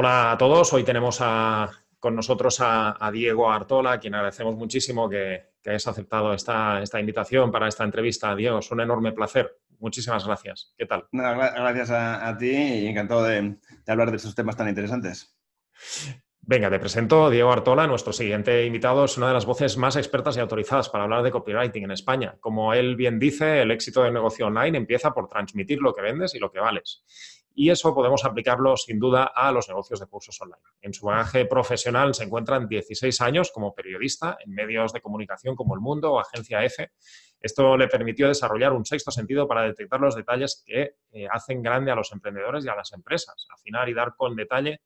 Hola a todos, hoy tenemos con nosotros a, Diego Artola, a quien agradecemos muchísimo que, que hayas aceptado esta, invitación para esta entrevista. Diego, es un enorme placer. Muchísimas gracias. ¿Qué tal? gracias a, ti y encantado de, de hablar de estos temas tan interesantes. Venga, te presento Diego Artola, nuestro siguiente invitado. Es una de las voces más expertas y autorizadas para hablar de copywriting en España. Como él bien dice, el éxito del negocio online empieza por transmitir lo que vendes y lo que vales. Y eso podemos aplicarlo sin duda a los negocios de cursos online. En su bagaje profesional se encuentran 16 años como periodista en medios de comunicación como El Mundo o Agencia F. Esto le permitió desarrollar un sexto sentido para detectar los detalles que eh, hacen grande a los emprendedores y a las empresas, afinar y dar con detalle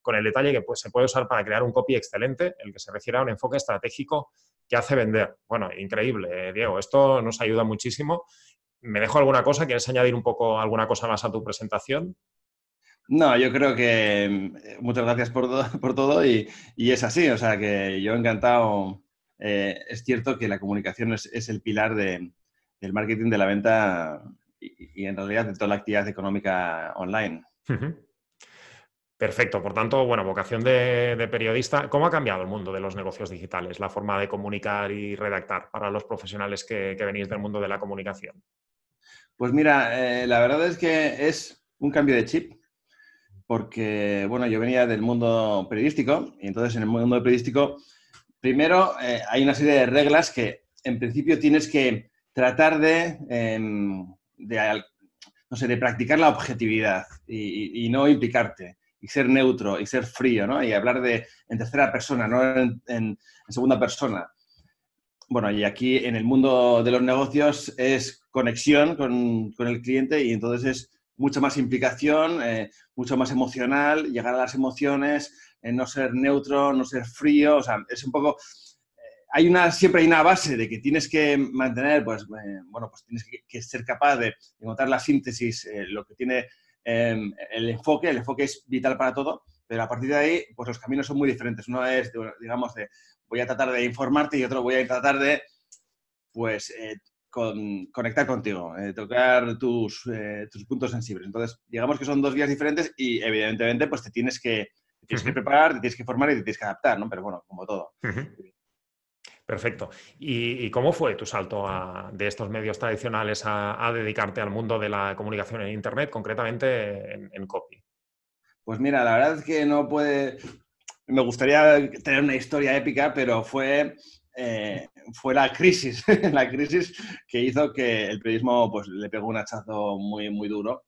con el detalle que pues, se puede usar para crear un copy excelente, el que se refiere a un enfoque estratégico que hace vender. Bueno, increíble, eh, Diego. Esto nos ayuda muchísimo. ¿Me dejo alguna cosa? ¿Quieres añadir un poco alguna cosa más a tu presentación? No, yo creo que mm, muchas gracias por, por todo y, es así, o sea que yo encantado. Eh, es cierto que la comunicación es, el pilar del marketing de la venta y, en realidad de toda la actividad económica online. Perfecto. Por tanto, bueno, vocación de, periodista. ¿Cómo ha cambiado el mundo de los negocios digitales, la forma de comunicar y redactar para los profesionales que, venís del mundo de la comunicación? Pues mira, eh, la verdad es que es un cambio de chip, porque, bueno, yo venía del mundo periodístico y entonces en el mundo periodístico, primero eh, hay una serie de reglas que en principio tienes que tratar de, em, no sé, de practicar la objetividad y no implicarte y ser neutro y ser frío, ¿no? Y hablar de en tercera persona, no en, segunda persona. Bueno, y aquí en el mundo de los negocios es conexión con, el cliente y entonces es mucha más implicación, eh, mucho más emocional, llegar a las emociones, eh, no ser neutro, no ser frío, o sea, es un poco... Eh, hay una, siempre hay una base de que tienes que mantener, pues, bueno, pues tienes que, ser capaz de encontrar la síntesis, lo que tiene Em, el enfoque, el enfoque es vital para todo, pero a partir de ahí, pues los caminos son muy diferentes. Uno es, digamos, de voy a tratar de informarte y otro voy a tratar de, pues, eh, conectar contigo, eh, tocar tus, eh, tus, puntos sensibles. Entonces, digamos que son dos vías diferentes y evidentemente, pues te tienes que, tienes que preparar, te tienes que formar y te tienes que adaptar, ¿no? Pero bueno, como todo. Perfecto. ¿Y, cómo fue tu salto de estos medios tradicionales a, dedicarte al mundo de la comunicación en Internet, concretamente en, copy? Pues mira, la verdad es que no puede... Me gustaría tener una historia épica, pero fue, eh, fue la crisis, la crisis que hizo que el periodismo pues, le pegó un hachazo muy, muy duro.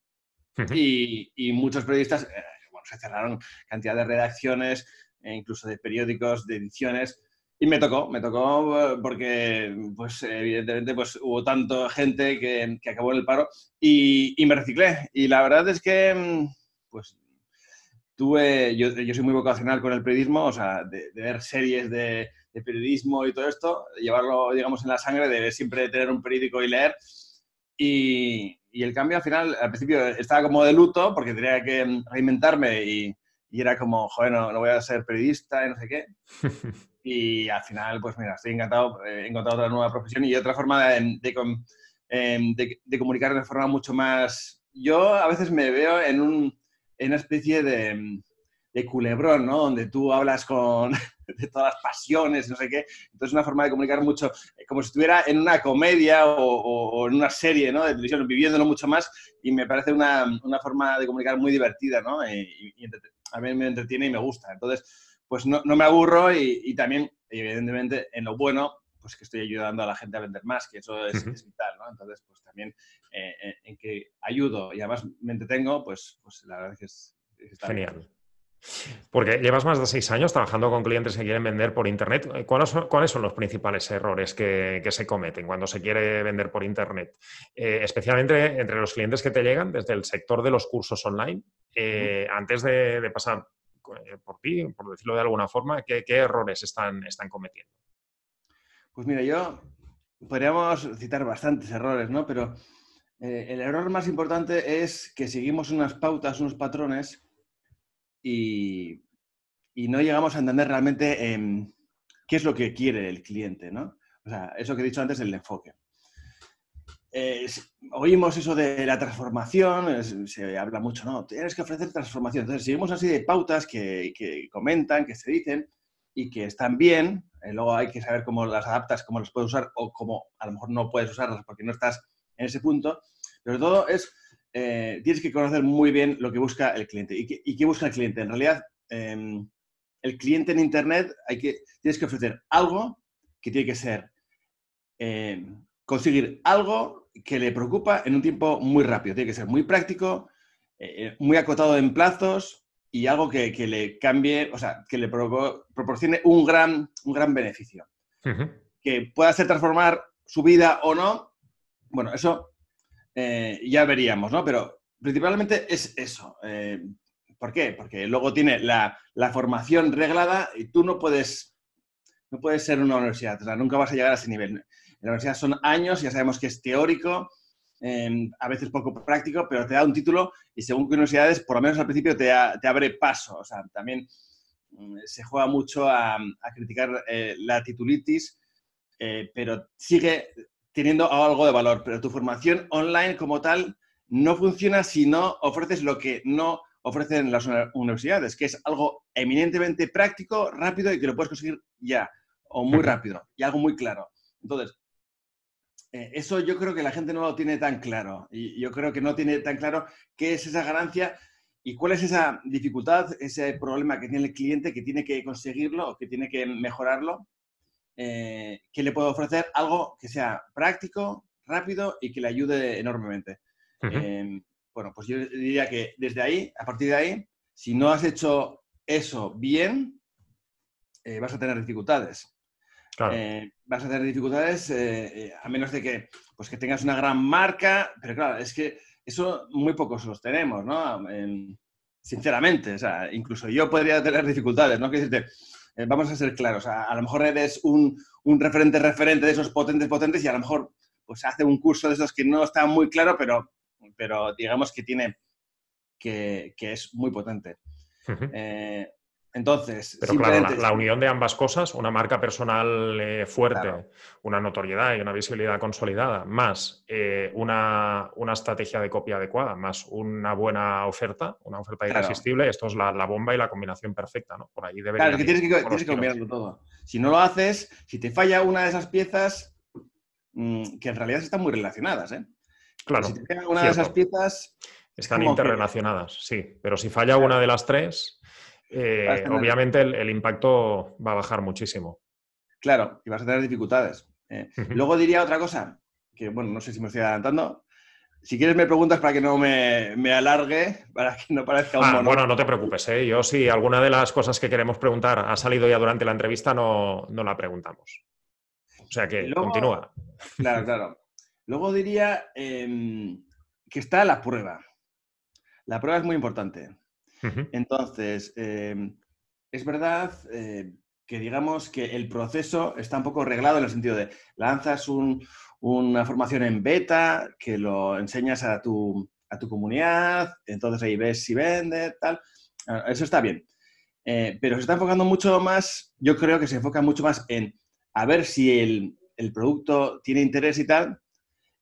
y, muchos periodistas eh, bueno, se cerraron cantidad de redacciones, e incluso de periódicos, de ediciones, y me tocó, me tocó eh, porque, pues, evidentemente, pues, hubo tanta gente que, que, acabó en el paro y, y, me reciclé. Y la verdad es que, mm, pues, tuve, yo, yo soy muy vocacional con el periodismo, o sea, de, ver series de, de, periodismo y todo esto, llevarlo, digamos, en la sangre, de siempre tener un periódico y leer. Y, y el cambio al final, al principio estaba como de luto porque tenía que reinventarme y, y era como, joder, no, no voy a ser periodista y no sé qué. Y al final, pues mira, estoy encantado, he encontrado otra nueva profesión y otra forma de, em, de, de, comunicar de forma mucho más... Yo a veces me veo en, un, en una especie de, de culebrón, ¿no? Donde tú hablas con, de todas las pasiones, no sé qué. Entonces, una forma de comunicar mucho, eh, como si estuviera en una comedia o, en una serie, ¿no? De televisión, viviéndolo mucho más. Y me parece una, una forma de comunicar muy divertida, ¿no? Y, y, a mí me entretiene y me gusta. Entonces, pues no, me aburro y, también, evidentemente, en lo bueno, pues que estoy ayudando a la gente a vender más, que eso es, vital, ¿no? Entonces, pues también eh, eh, en que ayudo y además me entretengo, pues, pues la verdad es que es, Genial. Porque llevas más de seis años trabajando con clientes que quieren vender por Internet. ¿Cuáles son, los principales errores que, se cometen cuando se quiere vender por Internet? Eh, especialmente entre los clientes que te llegan desde el sector de los cursos online. antes de, pasar eh, por ti, por decirlo de alguna forma, ¿qué, errores están, están cometiendo? Pues mira, yo podríamos citar bastantes errores, ¿no? Pero eh, el error más importante es que seguimos unas pautas, unos patrones y, no llegamos a entender realmente em, qué es lo que quiere el cliente, ¿no? O sea, eso que he dicho antes, el enfoque. oímos eso de la transformación, se habla mucho, ¿no? Tienes que ofrecer transformación. Entonces, seguimos así de pautas que, comentan, que se dicen y que están bien. Eh, luego hay que saber cómo las adaptas, cómo las puedes usar o cómo a lo mejor no puedes usarlas porque no estás en ese punto. Pero todo es, eh, tienes que conocer muy bien lo que busca el cliente. ¿Y qué, busca el cliente? En realidad, em, el cliente en Internet hay que, tienes que ofrecer algo que tiene que ser em, conseguir algo que le preocupa en un tiempo muy rápido. Tiene que ser muy práctico, eh, eh, muy acotado en plazos y algo que, le cambie, o sea, que le proporcione un gran, un gran beneficio. Que pueda hacer transformar su vida o no, bueno, eso eh, ya veríamos, ¿no? Pero principalmente es eso. ¿Por qué? Porque luego tiene la, la, formación reglada y tú no puedes, no puedes ser una universidad, o sea, nunca vas a llegar a ese nivel la universidad son años, ya sabemos que es teórico, em, a veces poco práctico, pero te da un título y según qué universidades, por lo menos al principio, te, abre paso. O sea, también mm, se juega mucho a, criticar eh, la titulitis, eh, pero sigue teniendo algo de valor. Pero tu formación online como tal no funciona si no ofreces lo que no ofrecen las universidades, que es algo eminentemente práctico, rápido y que lo puedes conseguir ya, o muy rápido, y algo muy claro. Entonces, eh, eso yo creo que la gente no lo tiene tan claro. Y yo creo que no tiene tan claro qué es esa ganancia y cuál es esa dificultad, ese problema que tiene el cliente que tiene que conseguirlo que tiene que mejorarlo, eh, que le puede ofrecer algo que sea práctico, rápido y que le ayude enormemente. Em, bueno, pues yo diría que desde ahí, a partir de ahí, si no has hecho eso bien, eh, vas a tener dificultades. Eh, vas a tener dificultades eh, a menos de que, pues, que tengas una gran marca, pero claro, es que eso muy pocos los tenemos, ¿no? sinceramente, o sea, incluso yo podría tener dificultades, ¿no? Que vamos a ser claros, a, lo mejor eres un, referente referente de esos potentes potentes y a lo mejor pues hace un curso de esos que no está muy claro, pero, pero digamos que tiene, que, es muy potente. Entonces, pero claro, la, unión de ambas cosas, una marca personal eh, fuerte, una notoriedad y una visibilidad consolidada, más eh, una, estrategia de copia adecuada, más una buena oferta, una oferta irresistible, esto es la, bomba y la combinación perfecta, ¿no? Por ahí debería. Claro, que tienes que, tienes que combinarlo todo. Si no lo haces, si te falla una de esas piezas, mm, que en realidad están muy relacionadas, ¿eh? Claro. Si te falla una de esas piezas. Están interrelacionadas, sí. Pero si falla una de las tres eh, obviamente el, impacto va a bajar muchísimo. Claro, y vas a tener dificultades. Eh. Luego diría otra cosa, que bueno, no sé si me estoy adelantando. Si quieres me preguntas para que no me, alargue, para que no parezca un ah, Bueno, no te preocupes, ¿eh? yo si alguna de las cosas que queremos preguntar ha salido ya durante la entrevista, no, la preguntamos. O sea que continúa. Claro, claro. Luego diría em, que está la prueba. La prueba es muy importante. Entonces, em, es verdad eh, que digamos que el proceso está un poco reglado en el sentido de lanzas una formación en beta, que lo enseñas a tu, comunidad, entonces ahí ves si vende, tal. Ah, eso está bien. Eh, pero se está enfocando mucho más, yo creo que se enfoca mucho más en a ver si el, producto tiene interés y tal,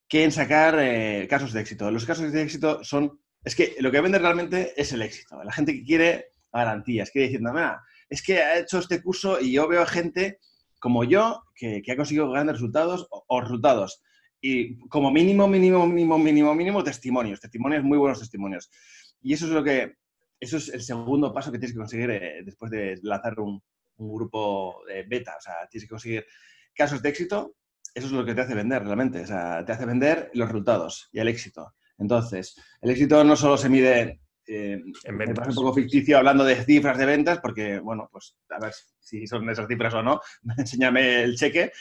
que en sacar eh, casos de éxito. Los casos de éxito son es que lo que vende realmente es el éxito. La gente que quiere garantías, quiere diciendo, mira, es que ha hecho este curso y yo veo gente como yo que, ha conseguido grandes resultados o, resultados. Y como mínimo, mínimo, mínimo, mínimo, mínimo, testimonios, testimonios, muy buenos testimonios. Y eso es lo que, eso es el segundo paso que tienes que conseguir eh, después de lanzar un, grupo de beta. O sea, tienes que conseguir casos de éxito. Eso es lo que te hace vender realmente. O sea, te hace vender los resultados y el éxito. Entonces, el éxito no solo se mide eh, en ventas. un poco ficticio hablando de cifras de ventas, porque, bueno, pues a ver si son esas cifras o no, enséñame el cheque,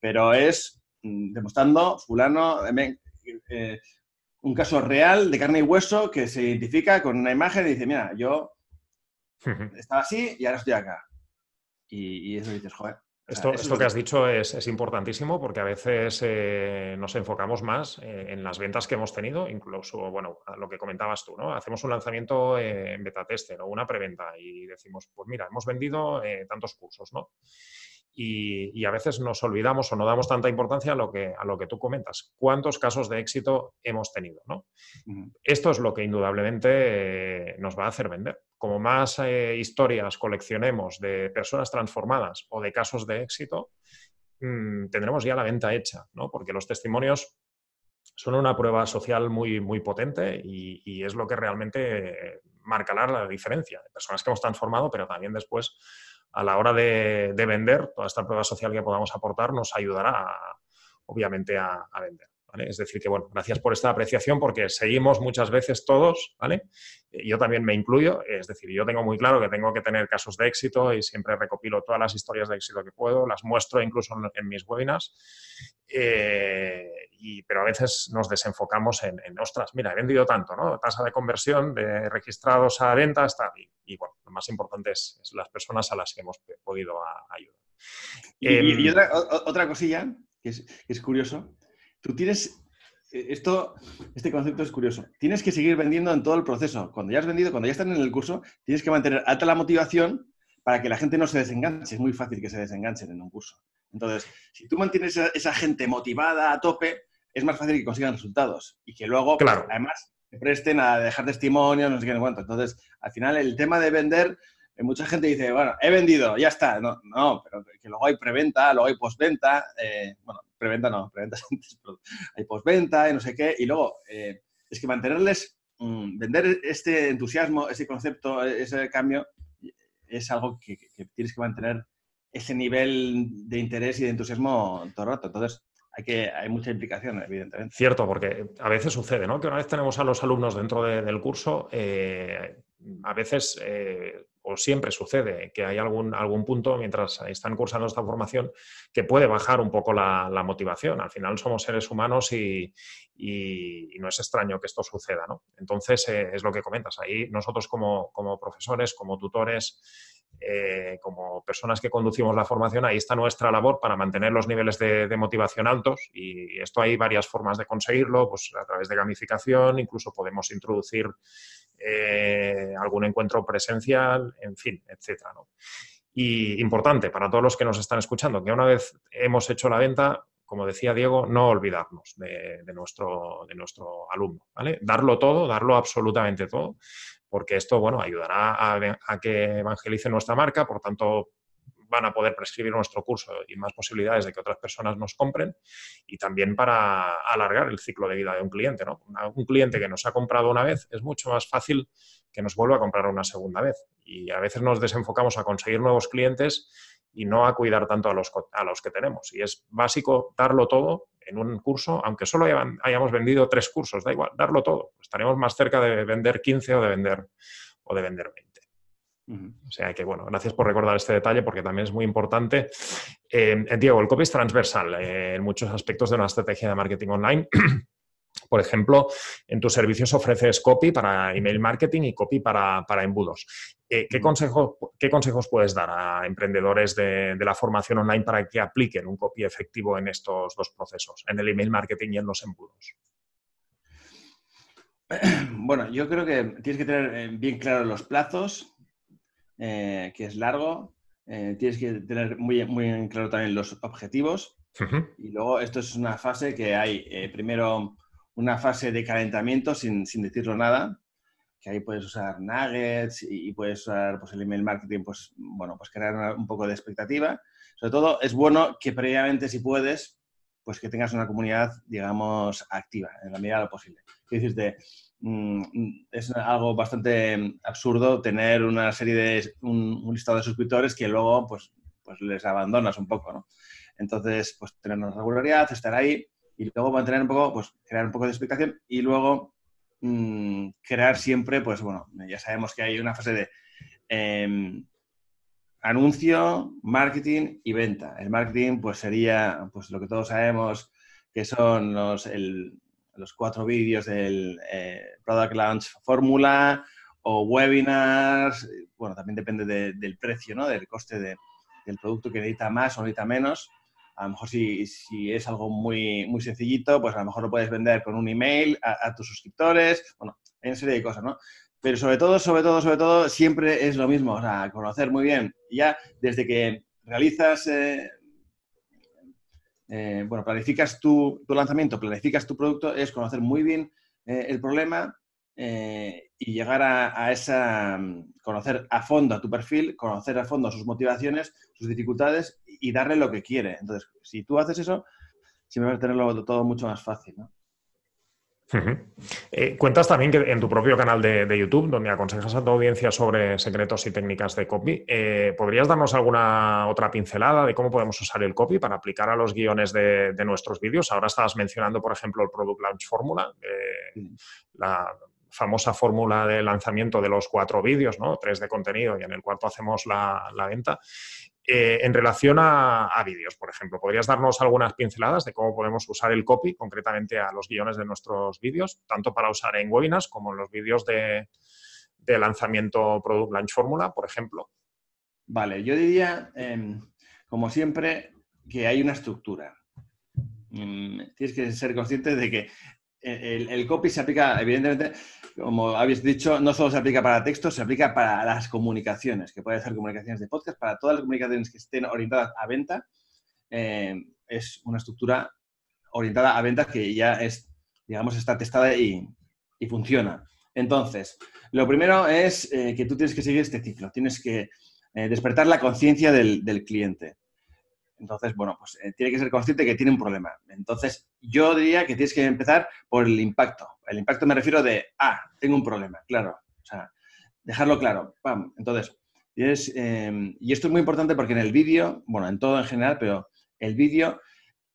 pero es mm, demostrando, fulano, eh, un caso real de carne y hueso que se identifica con una imagen y dice, mira, yo estaba así y ahora estoy acá. Y, y eso dices, joder, esto, que has dicho es, importantísimo porque a veces eh, nos enfocamos más eh, en las ventas que hemos tenido, incluso, bueno, lo que comentabas tú, ¿no? Hacemos un lanzamiento eh, en beta tester o una preventa y decimos, pues mira, hemos vendido tantos cursos, ¿no? Y, a veces nos olvidamos o no damos tanta importancia a lo que, a lo que tú comentas. ¿Cuántos casos de éxito hemos tenido? ¿no? Esto es lo que indudablemente eh, nos va a hacer vender. Como más eh, historias coleccionemos de personas transformadas o de casos de éxito, mm, tendremos ya la venta hecha, ¿no? porque los testimonios son una prueba social muy, muy potente y, es lo que realmente marcará la diferencia. De personas que hemos transformado, pero también después a la hora de, vender, toda esta prueba social que podamos aportar nos ayudará, obviamente, a, vender. Es decir, que bueno, gracias por esta apreciación porque seguimos muchas veces todos, ¿vale? Yo también me incluyo, es decir, yo tengo muy claro que tengo que tener casos de éxito y siempre recopilo todas las historias de éxito que puedo, las muestro incluso en, mis webinars, eh, pero a veces nos desenfocamos en, ostras, mira, he vendido tanto, ¿no? Tasa de conversión de registrados a venta está y, bueno, lo más importante es, las personas a las que hemos podido ayudar. Y, em, otra, cosilla que es curioso, tú tienes, eh, esto, este concepto es curioso, tienes que seguir vendiendo en todo el proceso. Cuando ya has vendido, cuando ya están en el curso, tienes que mantener alta la motivación para que la gente no se desenganche. Es muy fácil que se desenganchen en un curso. Entonces, si tú mantienes a esa gente motivada a tope, es más fácil que consigan resultados y que luego, claro. además, te presten a dejar testimonio, no sé qué, cuánto. Entonces, al final, el tema de vender, eh, mucha gente dice, bueno, he vendido, ya está. No, no pero que luego hay preventa, luego hay postventa. Eh, bueno, preventa no, preventa antes, hay postventa y no sé qué. Y luego, eh, es que mantenerles, mm, vender este entusiasmo, ese concepto, ese cambio, es algo que, tienes que mantener ese nivel de interés y de entusiasmo todo el rato. Entonces, hay, que, hay mucha implicación, evidentemente. Cierto, porque a veces sucede, ¿no? Que una vez tenemos a los alumnos dentro del curso, eh, a veces eh, o siempre sucede que hay algún, algún punto mientras están cursando esta formación que puede bajar un poco la, motivación. Al final somos seres humanos y, no es extraño que esto suceda. ¿no? Entonces, eh, es lo que comentas. Ahí nosotros como, profesores, como tutores, eh, como personas que conducimos la formación, ahí está nuestra labor para mantener los niveles de, motivación altos y esto hay varias formas de conseguirlo, pues a través de gamificación, incluso podemos introducir eh, algún encuentro presencial, en fin, etcétera. Y importante para todos los que nos están escuchando, que una vez hemos hecho la venta, como decía Diego, no olvidarnos de, nuestro, de nuestro alumno, ¿vale? Darlo todo, darlo absolutamente todo, porque esto, bueno, ayudará a, a que evangelice nuestra marca, por tanto, van a poder prescribir nuestro curso y más posibilidades de que otras personas nos compren y también para alargar el ciclo de vida de un cliente. ¿no? Un cliente que nos ha comprado una vez es mucho más fácil que nos vuelva a comprar una segunda vez y a veces nos desenfocamos a conseguir nuevos clientes y no a cuidar tanto a los, a los que tenemos. Y es básico darlo todo en un curso, aunque solo hayamos vendido tres cursos, da igual, darlo todo. Estaremos más cerca de vender 15 o de vender, o de vender 20. O sea que, bueno, gracias por recordar este detalle porque también es muy importante. Eh, Diego, el copy es transversal eh, en muchos aspectos de una estrategia de marketing online. Por ejemplo, en tus servicios ofreces copy para email marketing y copy para, embudos. Eh, ¿qué, ¿Qué consejos puedes dar a emprendedores de, de, la formación online para que apliquen un copy efectivo en estos dos procesos, en el email marketing y en los embudos? Bueno, yo creo que tienes que tener bien claros los plazos, eh, que es largo. Eh, tienes que tener muy, muy claro también los objetivos. Y luego esto es una fase que hay, eh, primero, una fase de calentamiento sin, sin, decirlo nada, que ahí puedes usar nuggets y, puedes usar pues, el email marketing, pues, bueno, pues crear un poco de expectativa. Sobre todo, es bueno que previamente, si puedes, pues que tengas una comunidad, digamos, activa, en la medida de lo posible. Es decir, Mm, es algo bastante absurdo tener una serie de un, listado de suscriptores que luego pues, pues les abandonas un poco, ¿no? Entonces, pues tener una regularidad, estar ahí y luego mantener un poco, pues crear un poco de explicación y luego mm, crear siempre, pues bueno, ya sabemos que hay una fase de em, anuncio, marketing y venta. El marketing pues sería pues lo que todos sabemos que son los, los cuatro vídeos del eh, Product Launch Fórmula o webinars, bueno, también depende del precio, ¿no? Del coste del producto que necesita más o necesita menos. A lo mejor si, es algo muy, muy sencillito, pues a lo mejor lo puedes vender con un email a, tus suscriptores. Bueno, hay una serie de cosas, ¿no? Pero sobre todo, sobre todo, sobre todo, siempre es lo mismo. O sea, conocer muy bien. Ya desde que realizas, eh, eh, bueno, planificas tu, lanzamiento, planificas tu producto, es conocer muy bien el problema y llegar a, a, esa, conocer a fondo a tu perfil, conocer a fondo sus motivaciones, sus dificultades y darle lo que quiere. Entonces, si tú haces eso, siempre vas a tenerlo todo mucho más fácil, ¿no? Eh, cuentas también que en tu propio canal de, YouTube, donde aconsejas a tu audiencia sobre secretos y técnicas de copy, eh, ¿podrías darnos alguna otra pincelada de cómo podemos usar el copy para aplicar a los guiones de, nuestros vídeos? Ahora estabas mencionando, por ejemplo, el Product Launch Formula, la famosa fórmula de lanzamiento de los cuatro vídeos, ¿no? Tres de contenido y en el cuarto hacemos la, la venta. Eh, en relación a, vídeos, por ejemplo, ¿podrías darnos algunas pinceladas de cómo podemos usar el copy concretamente a los guiones de nuestros vídeos, tanto para usar en webinars como en los vídeos de, lanzamiento Product Launch Fórmula, por ejemplo? Vale, yo diría, em, como siempre, que hay una estructura. Mm, tienes que ser consciente de que el, copy se aplica, evidentemente, como habéis dicho, no solo se aplica para textos, se aplica para las comunicaciones, que puede ser comunicaciones de podcast, para todas las comunicaciones que estén orientadas a venta. Eh, es una estructura orientada a venta que ya es, digamos, está testada y, funciona. Entonces, lo primero es eh, que tú tienes que seguir este ciclo, tienes que eh, despertar la conciencia del cliente. Entonces, bueno, pues eh, tiene que ser consciente que tiene un problema. Entonces, yo diría que tienes que empezar por el impacto. El impacto me refiero de, ah, tengo un problema, claro. O sea, dejarlo claro. Entonces, em, y esto es muy importante porque en el vídeo, bueno, en todo en general, pero el vídeo,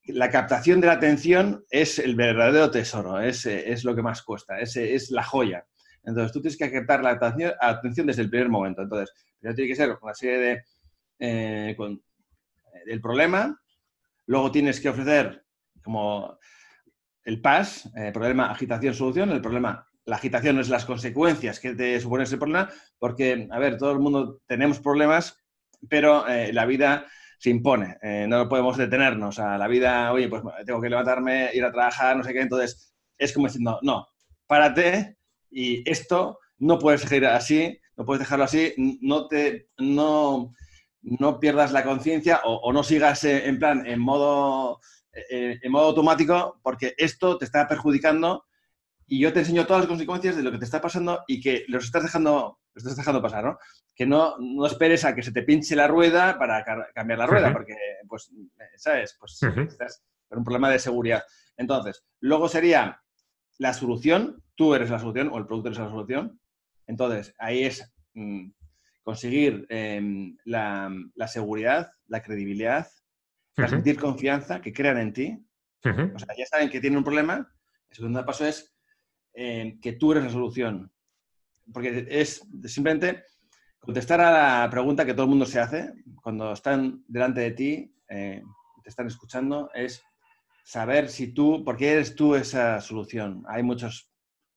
la captación de la atención es el verdadero tesoro, es, es lo que más cuesta, es, es la joya. Entonces, tú tienes que captar la atención, atención desde el primer momento. Entonces, primero tiene que ser una serie de... Eh, del problema, luego tienes que ofrecer como el PAS, eh, problema, agitación, solución, el problema, la agitación es las consecuencias que te supone ese problema, porque, a ver, todo el mundo tenemos problemas, pero eh, la vida se impone, eh, no podemos detenernos a la vida, oye, pues tengo que levantarme, ir a trabajar, no sé qué, entonces es como diciendo, no, párate y esto no puedes seguir así, no puedes dejarlo así, no te, no, no pierdas la conciencia o, no sigas eh, en plan en modo, eh, en modo automático porque esto te está perjudicando y yo te enseño todas las consecuencias de lo que te está pasando y que los estás dejando, estás dejando pasar, ¿no? Que no, no, esperes a que se te pinche la rueda para cambiar la rueda, porque, pues, ¿sabes? Pues estás con un problema de seguridad. Entonces, luego sería la solución, tú eres la solución o el producto es la solución. Entonces, ahí es mm, conseguir em, la, seguridad, la credibilidad, transmitir confianza, que crean en ti. O sea, ya saben que tienen un problema. El segundo paso es em, que tú eres la solución. Porque es simplemente contestar a la pregunta que todo el mundo se hace cuando están delante de ti, eh, te están escuchando, es saber si tú, por qué eres tú esa solución. Hay muchos,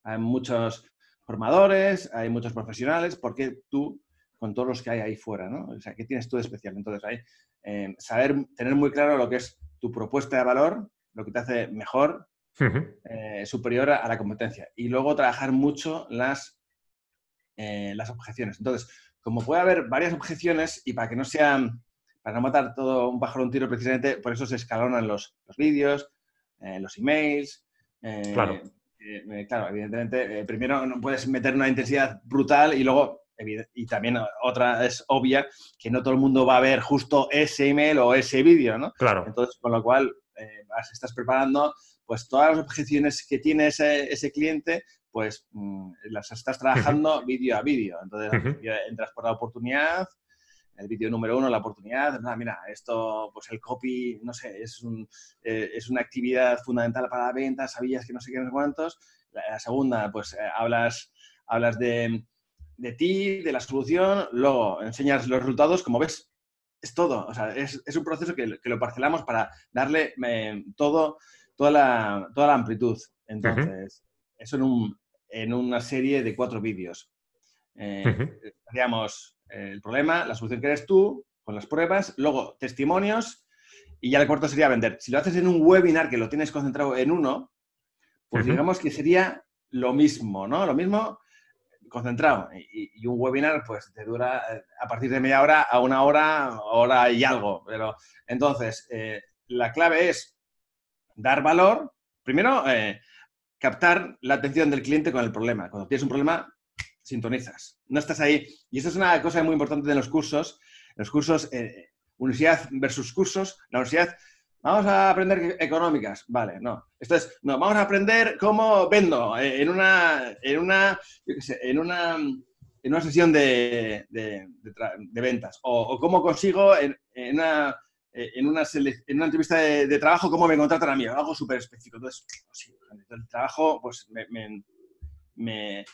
hay muchos formadores, hay muchos profesionales, ¿por qué tú con todos los que hay ahí fuera, ¿no? O sea, ¿qué tienes tú de especial? Entonces, ahí, eh, saber, tener muy claro lo que es tu propuesta de valor, lo que te hace mejor, eh, superior a, la competencia. Y luego trabajar mucho las, eh, las objeciones. Entonces, como puede haber varias objeciones y para que no sean, para no matar todo un pájaro un tiro precisamente, por eso se escalonan los, los vídeos, los emails. claro. claro, evidentemente, primero no puedes meter una intensidad brutal y luego y también otra es obvia, que no todo el mundo va a ver justo ese email o ese vídeo, ¿no? Claro. Entonces, con lo cual, eh, estás preparando pues todas las objeciones que tiene ese, ese cliente, pues mm, las estás trabajando vídeo a vídeo. Entonces, entras por la oportunidad, el vídeo número uno, la oportunidad, mira, esto, pues el copy, no sé, es, un, eh, es una actividad fundamental para la venta, sabías que no sé qué, no sé cuántos. La, segunda, pues eh, hablas, hablas de de ti, de la solución, luego enseñas los resultados, como ves, es todo. O sea, es, un proceso que, lo parcelamos para darle eh, todo, toda, la, toda la amplitud. Entonces, eso en, un, en, una serie de cuatro vídeos. Eh, el problema, la solución que eres tú, con las pruebas, luego testimonios y ya el cuarto sería vender. Si lo haces en un webinar que lo tienes concentrado en uno, pues digamos que sería lo mismo, ¿no? Lo mismo concentrado. Y, un webinar, pues te dura eh, a partir de media hora a una hora, hora y algo. Pero entonces, eh, la clave es dar valor. Primero, captar la atención del cliente con el problema. Cuando tienes un problema, sintonizas. No estás ahí. Y eso es una cosa muy importante de los cursos. los cursos, universidad versus cursos, la universidad Vamos a aprender económicas. Vale, no. Esto es, no, vamos a aprender cómo vendo eh, en una, en una, en una, en una sesión de, de, ventas. O, cómo consigo en, una, en, una en una entrevista de, trabajo, cómo me contratan a mí. Algo súper específico. Entonces, pues el trabajo, pues me, me,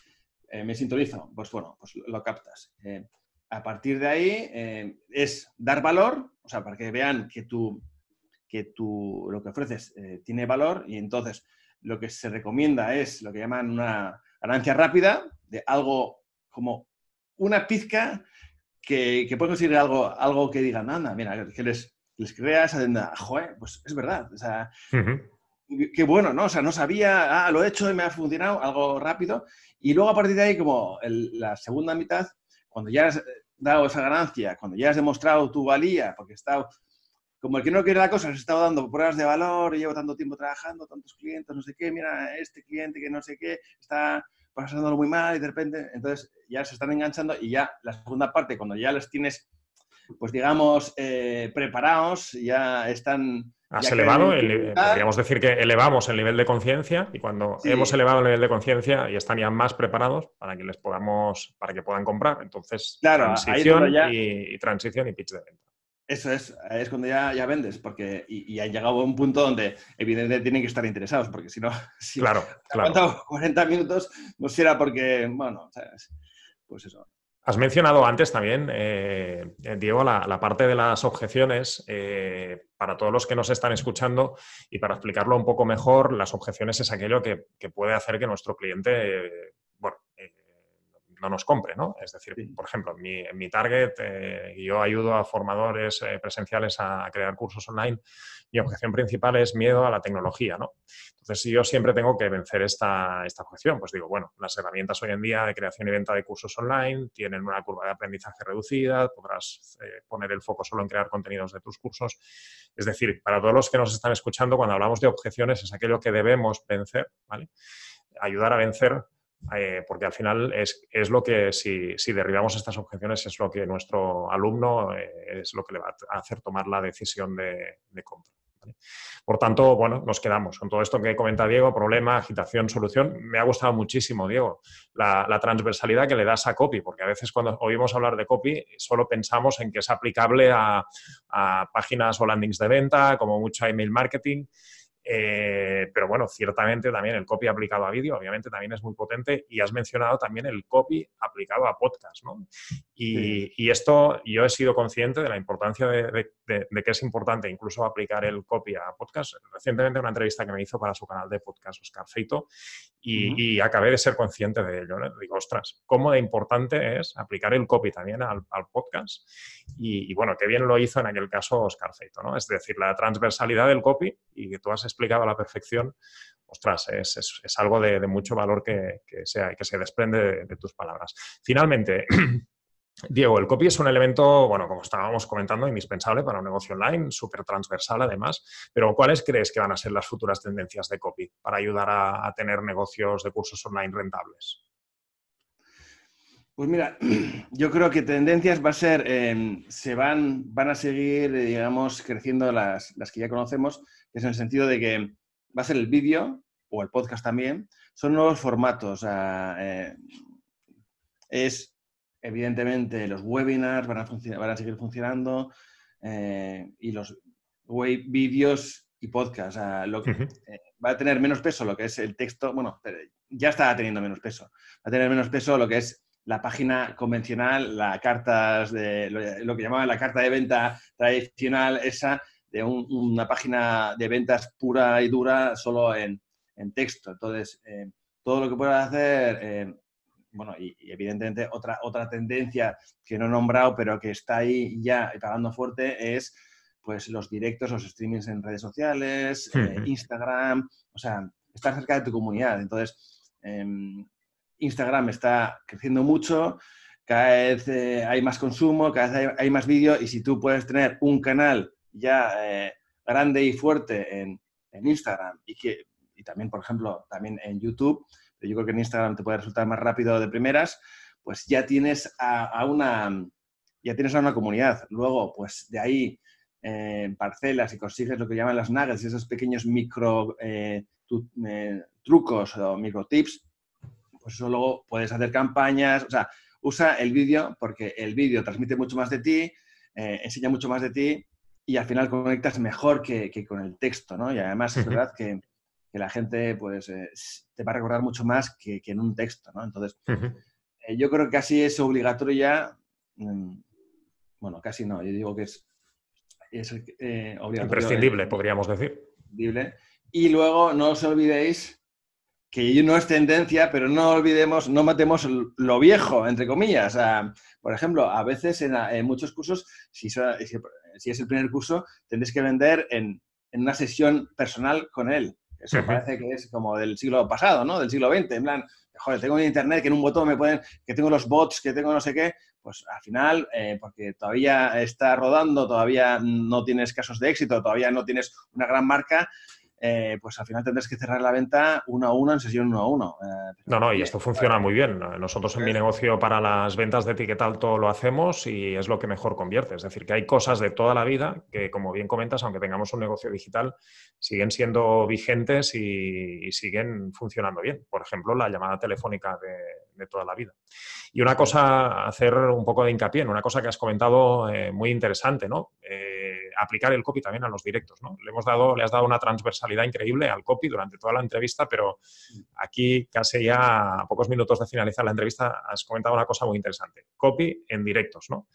eh, me, sintonizo. Pues bueno, pues lo captas. Eh, a partir de ahí es dar valor, o sea, para que vean que tu que tú lo que ofreces eh, tiene valor y entonces lo que se recomienda es lo que llaman una ganancia rápida de algo como una pizca que, que puede conseguir algo, algo que digan, anda, mira, que les, les crea esa tienda, joder, pues es verdad, o sea, qué bueno, ¿no? O sea, no sabía, ah, lo he hecho y me ha funcionado, algo rápido. Y luego a partir de ahí, como la segunda mitad, cuando ya has dado esa ganancia, cuando ya has demostrado tu valía, porque está como el que no quiere la cosa, se estado dando pruebas de valor, llevo tanto tiempo trabajando, tantos clientes, no sé qué, mira, este cliente que no sé qué, está pasándolo muy mal y de repente, entonces ya se están enganchando y ya la segunda parte, cuando ya los tienes, pues digamos, eh, preparados, ya están... Has elevado, podríamos decir que elevamos el nivel de conciencia y cuando hemos elevado el nivel de conciencia y están ya más preparados para que les podamos, para que puedan comprar. Entonces, claro, transición y, y transición y pitch de venta. Eso es, es cuando ya, ya vendes, porque y, y han llegado a un punto donde evidentemente tienen que estar interesados, porque si no, si claro, claro. 40 minutos, no será porque, bueno, pues eso. Has mencionado antes también, eh, Diego, la, parte de las objeciones. Eh, para todos los que nos están escuchando y para explicarlo un poco mejor, las objeciones es aquello que, puede hacer que nuestro cliente no nos compre, ¿no? Es decir, por ejemplo, en mi, target, eh, yo ayudo a formadores eh, presenciales a, crear cursos online, mi objeción principal es miedo a la tecnología, ¿no? Entonces, yo siempre tengo que vencer esta, esta objeción, pues digo, bueno, las herramientas hoy en día de creación y venta de cursos online tienen una curva de aprendizaje reducida, podrás eh, poner el foco solo en crear contenidos de tus cursos. Es decir, para todos los que nos están escuchando, cuando hablamos de objeciones, es aquello que debemos vencer, ¿vale? Ayudar a vencer eh, porque al final es, lo que, si, derribamos estas objeciones, es lo que nuestro alumno eh, es lo que le va a hacer tomar la decisión de, compra. Por tanto, bueno, nos quedamos con todo esto que comenta Diego, problema, agitación, solución. Me ha gustado muchísimo, Diego, la, transversalidad que le das a copy, porque a veces cuando oímos hablar de copy solo pensamos en que es aplicable a, a páginas o landings de venta, como mucho email marketing. Eh, pero bueno, ciertamente también el copy aplicado a vídeo, obviamente también es muy potente y has mencionado también el copy aplicado a podcast, ¿no? Y, esto yo he sido consciente de la importancia de, que es importante incluso aplicar el copy a podcast. Recientemente una entrevista que me hizo para su canal de podcast, Oscar Feito, y, acabé de ser consciente de ello. Digo, ostras, cómo de importante es aplicar el copy también al, podcast. Y, bueno, qué bien lo hizo en aquel caso Oscar Feito, ¿no? Es decir, la transversalidad del copy y que tú has explicado a la perfección, ostras, es, algo de, mucho valor que, sea, que se desprende de, tus palabras. Finalmente, Diego, el copy es un elemento, bueno, como estábamos comentando, indispensable para un negocio online, súper transversal además, pero ¿cuáles crees que van a ser las futuras tendencias de copy para ayudar a, tener negocios de cursos online rentables? Pues mira, yo creo que tendencias va a ser, em, se van, van a seguir, digamos, creciendo las, las que ya conocemos, es en el sentido de que va a ser el vídeo o el podcast también, son nuevos formatos. Eh, es, evidentemente, los webinars van a, van a seguir funcionando eh, y los vídeos y podcast. lo, eh, va a tener menos peso lo que es el texto, bueno, ya está teniendo menos peso. Va a tener menos peso lo que es la página convencional, la cartas de lo, que llamaban la carta de venta tradicional, esa de una página de ventas pura y dura solo en, texto. Entonces, eh, todo lo que pueda hacer, eh, bueno, y, evidentemente otra, otra tendencia que no he nombrado, pero que está ahí ya pagando fuerte, es pues los directos, los streamings en redes sociales, eh, Instagram, o sea, estar cerca de tu comunidad. Entonces, em, Instagram está creciendo mucho, cada vez hay más consumo, cada vez hay, más vídeo y si tú puedes tener un canal ya eh, grande y fuerte en, Instagram y, que, y también, por ejemplo, también en YouTube, pero yo creo que en Instagram te puede resultar más rápido de primeras, pues ya tienes a, una ya tienes a una comunidad. Luego, pues de ahí eh, parcelas y consigues lo que llaman las nuggets, esos pequeños micro trucos o micro tips, pues eso luego puedes hacer campañas, o sea, usa el vídeo porque el vídeo transmite mucho más de ti, eh, enseña mucho más de ti y al final conectas mejor que, con el texto, ¿no? Y además es verdad que, la gente pues eh, te va a recordar mucho más que, en un texto, ¿no? Entonces, eh, yo creo que casi es obligatorio ya, mm, bueno, casi no, yo digo que es, es obligatorio. Imprescindible, podríamos decir. Y luego no os olvidéis que no es tendencia, pero no olvidemos, no matemos lo viejo, entre comillas. por ejemplo, a veces en, muchos cursos, si, si, es el primer curso, tendréis que vender en, una sesión personal con él. Eso parece que es como del siglo pasado, ¿no? Del siglo XX. En plan, joder, tengo en internet que en un botón me pueden, que tengo los bots, que tengo no sé qué. Pues al final, eh, porque todavía está rodando, todavía no tienes casos de éxito, todavía no tienes una gran marca, eh, pues al final tendrás que cerrar la venta uno a uno en sesión uno a uno. Eh, no, no, y esto funciona muy bien. Nosotros en mi negocio para las ventas de etiquetal todo lo hacemos y es lo que mejor convierte. Es decir, que hay cosas de toda la vida que, como bien comentas, aunque tengamos un negocio digital, siguen siendo vigentes y, siguen funcionando bien. Por ejemplo, la llamada telefónica de, toda la vida. Y una cosa, hacer un poco de hincapié en una cosa que has comentado eh, muy interesante, ¿no? aplicar el copy también a los directos. ¿no? Le, hemos dado, le has dado una transversalidad increíble al copy durante toda la entrevista, pero aquí casi ya a pocos minutos de finalizar la entrevista has comentado una cosa muy interesante. Copy en directos. ¿no?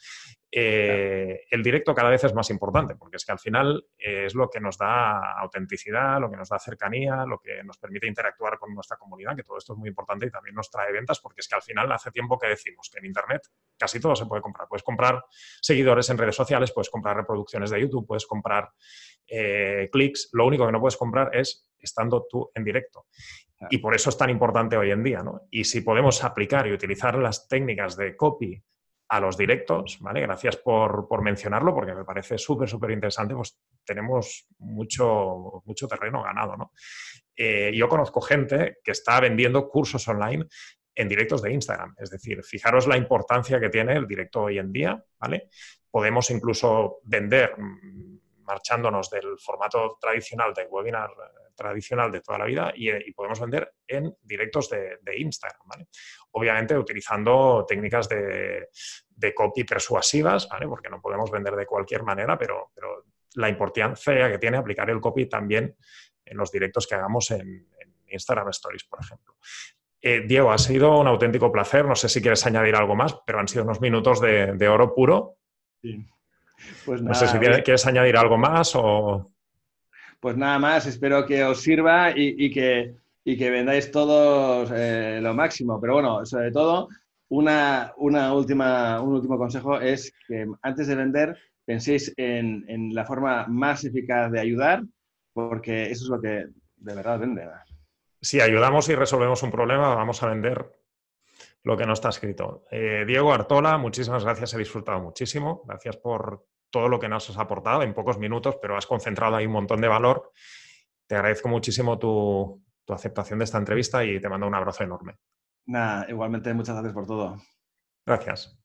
Eh, el directo cada vez es más importante, porque es que al final eh, es lo que nos da autenticidad, lo que nos da cercanía, lo que nos permite interactuar con nuestra comunidad, que todo esto es muy importante y también nos trae ventas, porque es que al final hace tiempo que decimos que en Internet casi todo se puede comprar. Puedes comprar seguidores en redes sociales, puedes comprar reproducciones de YouTube, puedes comprar eh, clics, lo único que no puedes comprar es estando tú en directo. Y por eso es tan importante hoy en día. ¿no? Y si podemos aplicar y utilizar las técnicas de copy a los directos, ¿vale? Gracias por, mencionarlo porque me parece súper, súper interesante, pues tenemos mucho, mucho terreno ganado, ¿no? Eh, yo conozco gente que está vendiendo cursos online en directos de Instagram, es decir, fijaros la importancia que tiene el directo hoy en día, ¿vale? Podemos incluso vender mm, marchándonos del formato tradicional de webinar eh, tradicional de toda la vida y, podemos vender en directos de, Instagram, ¿vale? Obviamente utilizando técnicas de, copy persuasivas, ¿vale? Porque no podemos vender de cualquier manera, pero, pero, la importancia que tiene aplicar el copy también en los directos que hagamos en, Instagram Stories, por ejemplo. Eh, Diego, ha sido un auténtico placer. No sé si quieres añadir algo más, pero han sido unos minutos de, oro puro. Pues no sé si quieres añadir algo más o pues nada más, espero que os sirva y, que, que vendáis todos eh, lo máximo. Pero bueno, sobre todo, una, última, un último consejo es que antes de vender penséis en, en, la forma más eficaz de ayudar, porque eso es lo que de verdad vende. Si ayudamos y resolvemos un problema, vamos a vender lo que no está escrito. Eh, Diego Artola, muchísimas gracias, he disfrutado muchísimo. Gracias por todo lo que nos has aportado en pocos minutos, pero has concentrado ahí un montón de valor. Te agradezco muchísimo tu, tu aceptación de esta entrevista y te mando un abrazo enorme. Nada, igualmente muchas gracias por todo. Gracias.